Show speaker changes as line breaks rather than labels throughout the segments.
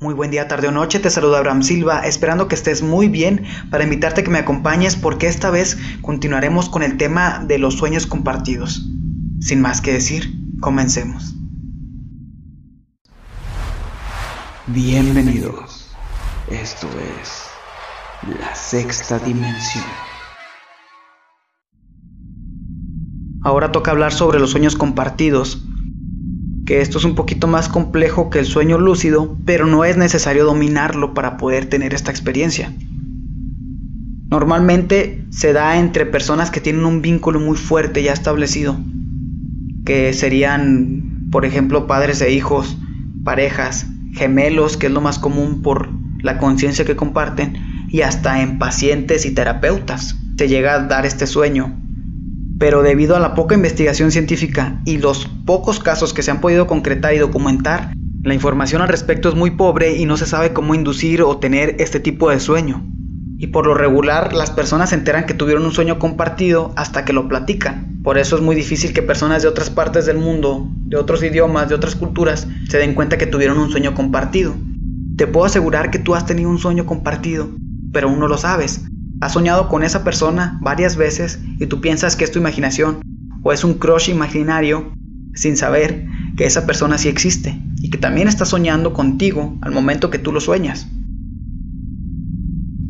Muy buen día, tarde o noche, te saluda Abraham Silva, esperando que estés muy bien para invitarte a que me acompañes porque esta vez continuaremos con el tema de los sueños compartidos. Sin más que decir, comencemos. Bienvenidos. Esto es la sexta dimensión. Ahora toca hablar sobre los sueños compartidos, que esto es un poquito más complejo que el sueño lúcido, pero no es necesario dominarlo para poder tener esta experiencia. Normalmente se da entre personas que tienen un vínculo muy fuerte ya establecido, que serían, por ejemplo, padres e hijos, parejas, gemelos, que es lo más común por la conciencia que comparten, y hasta en pacientes y terapeutas se llega a dar este sueño pero debido a la poca investigación científica y los pocos casos que se han podido concretar y documentar, la información al respecto es muy pobre y no se sabe cómo inducir o tener este tipo de sueño. Y por lo regular las personas se enteran que tuvieron un sueño compartido hasta que lo platican. Por eso es muy difícil que personas de otras partes del mundo, de otros idiomas, de otras culturas, se den cuenta que tuvieron un sueño compartido. Te puedo asegurar que tú has tenido un sueño compartido, pero aún no lo sabes. Has soñado con esa persona varias veces y tú piensas que es tu imaginación o es un crush imaginario sin saber que esa persona sí existe y que también está soñando contigo al momento que tú lo sueñas.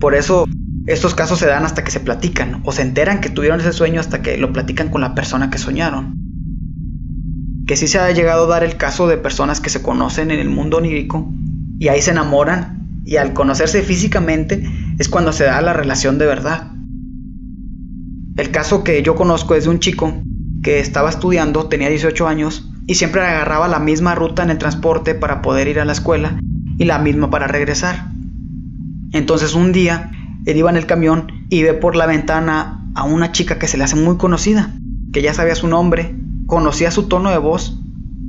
Por eso estos casos se dan hasta que se platican o se enteran que tuvieron ese sueño hasta que lo platican con la persona que soñaron. Que sí se ha llegado a dar el caso de personas que se conocen en el mundo onírico y ahí se enamoran y al conocerse físicamente es cuando se da la relación de verdad. El caso que yo conozco es de un chico que estaba estudiando, tenía 18 años, y siempre agarraba la misma ruta en el transporte para poder ir a la escuela y la misma para regresar. Entonces un día él iba en el camión y ve por la ventana a una chica que se le hace muy conocida, que ya sabía su nombre, conocía su tono de voz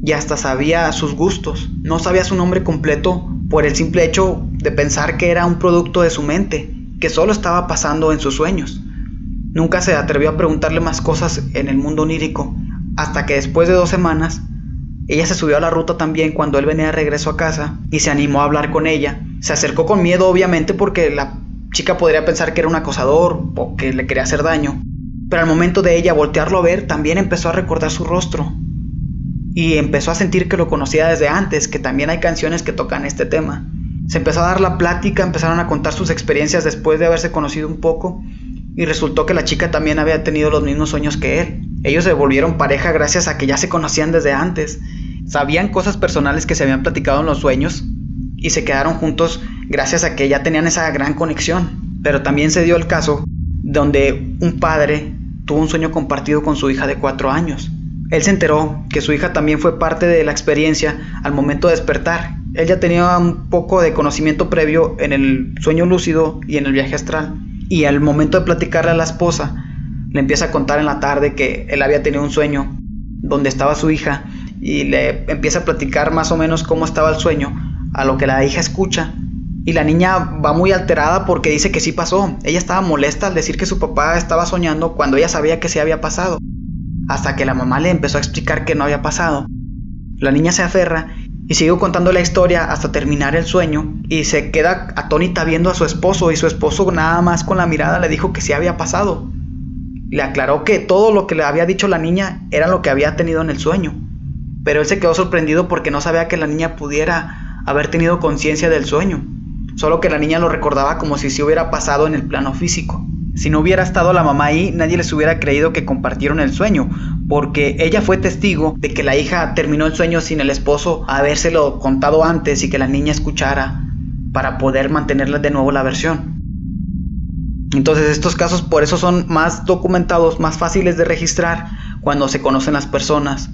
y hasta sabía sus gustos. No sabía su nombre completo por el simple hecho de pensar que era un producto de su mente, que solo estaba pasando en sus sueños. Nunca se atrevió a preguntarle más cosas en el mundo onírico, hasta que después de dos semanas, ella se subió a la ruta también cuando él venía de regreso a casa y se animó a hablar con ella. Se acercó con miedo obviamente porque la chica podría pensar que era un acosador o que le quería hacer daño. Pero al momento de ella voltearlo a ver, también empezó a recordar su rostro y empezó a sentir que lo conocía desde antes, que también hay canciones que tocan este tema. Se empezó a dar la plática, empezaron a contar sus experiencias después de haberse conocido un poco y resultó que la chica también había tenido los mismos sueños que él. Ellos se volvieron pareja gracias a que ya se conocían desde antes. Sabían cosas personales que se habían platicado en los sueños y se quedaron juntos gracias a que ya tenían esa gran conexión. Pero también se dio el caso donde un padre tuvo un sueño compartido con su hija de cuatro años. Él se enteró que su hija también fue parte de la experiencia al momento de despertar. Él ya tenía un poco de conocimiento previo en el sueño lúcido y en el viaje astral. Y al momento de platicarle a la esposa, le empieza a contar en la tarde que él había tenido un sueño donde estaba su hija y le empieza a platicar más o menos cómo estaba el sueño, a lo que la hija escucha. Y la niña va muy alterada porque dice que sí pasó. Ella estaba molesta al decir que su papá estaba soñando cuando ella sabía que sí había pasado hasta que la mamá le empezó a explicar que no había pasado. La niña se aferra y siguió contando la historia hasta terminar el sueño y se queda atónita viendo a su esposo y su esposo nada más con la mirada le dijo que sí había pasado. Le aclaró que todo lo que le había dicho la niña era lo que había tenido en el sueño. Pero él se quedó sorprendido porque no sabía que la niña pudiera haber tenido conciencia del sueño, solo que la niña lo recordaba como si se hubiera pasado en el plano físico. Si no hubiera estado la mamá ahí, nadie les hubiera creído que compartieron el sueño, porque ella fue testigo de que la hija terminó el sueño sin el esposo habérselo contado antes y que la niña escuchara para poder mantenerle de nuevo la versión. Entonces estos casos por eso son más documentados, más fáciles de registrar cuando se conocen las personas,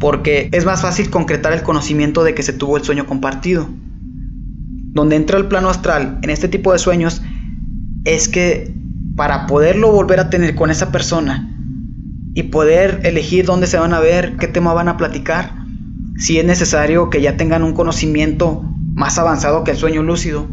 porque es más fácil concretar el conocimiento de que se tuvo el sueño compartido. Donde entra el plano astral en este tipo de sueños es que para poderlo volver a tener con esa persona y poder elegir dónde se van a ver, qué tema van a platicar, si es necesario que ya tengan un conocimiento más avanzado que el sueño lúcido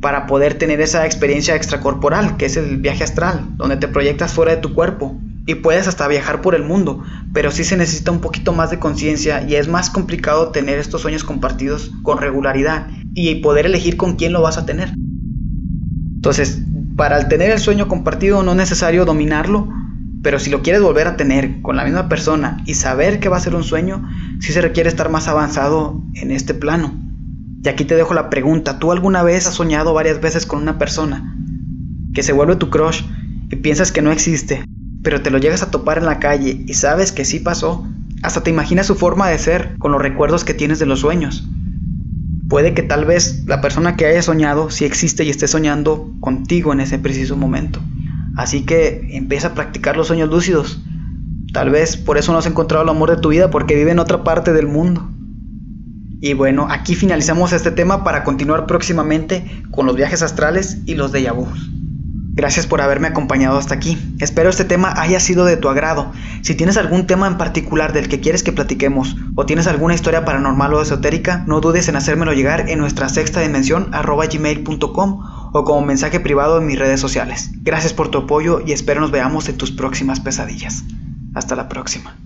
para poder tener esa experiencia extracorporal, que es el viaje astral, donde te proyectas fuera de tu cuerpo y puedes hasta viajar por el mundo, pero sí se necesita un poquito más de conciencia y es más complicado tener estos sueños compartidos con regularidad y poder elegir con quién lo vas a tener. Entonces, para tener el sueño compartido no es necesario dominarlo, pero si lo quieres volver a tener con la misma persona y saber que va a ser un sueño, sí se requiere estar más avanzado en este plano. Y aquí te dejo la pregunta, ¿tú alguna vez has soñado varias veces con una persona que se vuelve tu crush y piensas que no existe, pero te lo llegas a topar en la calle y sabes que sí pasó, hasta te imaginas su forma de ser con los recuerdos que tienes de los sueños. Puede que tal vez la persona que haya soñado sí existe y esté soñando contigo en ese preciso momento. Así que empieza a practicar los sueños lúcidos. Tal vez por eso no has encontrado el amor de tu vida porque vive en otra parte del mundo. Y bueno, aquí finalizamos este tema para continuar próximamente con los viajes astrales y los de vus. Gracias por haberme acompañado hasta aquí. Espero este tema haya sido de tu agrado. Si tienes algún tema en particular del que quieres que platiquemos o tienes alguna historia paranormal o esotérica, no dudes en hacérmelo llegar en nuestra sexta dimensión arroba gmail.com o como mensaje privado en mis redes sociales. Gracias por tu apoyo y espero nos veamos en tus próximas pesadillas. Hasta la próxima.